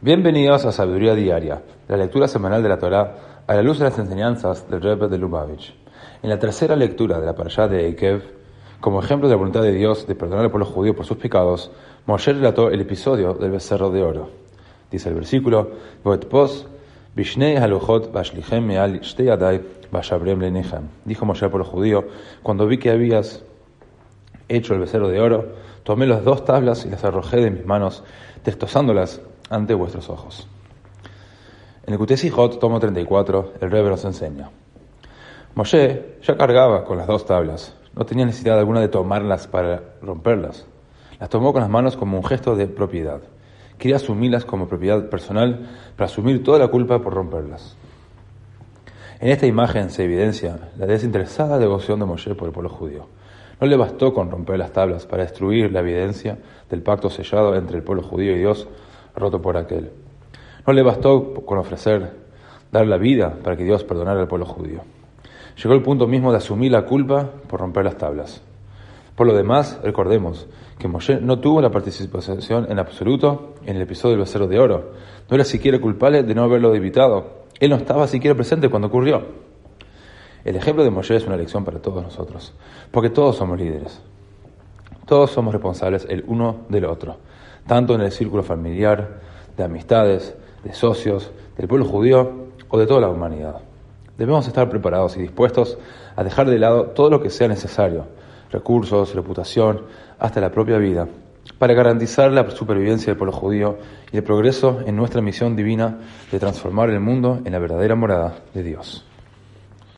Bienvenidos a Sabiduría Diaria, la lectura semanal de la Torá a la luz de las enseñanzas del Rebbe de Lubavitch. En la tercera lectura de la parashá de Eikev, como ejemplo de la voluntad de Dios de perdonar al pueblo judío por sus pecados, Moshe relató el episodio del becerro de oro. Dice el versículo, Dijo Moshe al pueblo judío, cuando vi que habías hecho el becerro de oro, tomé las dos tablas y las arrojé de mis manos, testosándolas ante vuestros ojos. En el Kutesijot, tomo 34, el Rebbe nos enseña. Moshe ya cargaba con las dos tablas, no tenía necesidad alguna de tomarlas para romperlas. Las tomó con las manos como un gesto de propiedad. Quería asumirlas como propiedad personal para asumir toda la culpa por romperlas. En esta imagen se evidencia la desinteresada devoción de Moshe por el pueblo judío. No le bastó con romper las tablas para destruir la evidencia del pacto sellado entre el pueblo judío y Dios roto por aquel. No le bastó con ofrecer, dar la vida para que Dios perdonara al pueblo judío. Llegó el punto mismo de asumir la culpa por romper las tablas. Por lo demás, recordemos que Moshe no tuvo la participación en absoluto en el episodio del becerro de oro. No era siquiera culpable de no haberlo evitado. Él no estaba siquiera presente cuando ocurrió. El ejemplo de Moshe es una lección para todos nosotros, porque todos somos líderes. Todos somos responsables el uno del otro tanto en el círculo familiar, de amistades, de socios, del pueblo judío o de toda la humanidad. Debemos estar preparados y dispuestos a dejar de lado todo lo que sea necesario, recursos, reputación, hasta la propia vida, para garantizar la supervivencia del pueblo judío y el progreso en nuestra misión divina de transformar el mundo en la verdadera morada de Dios.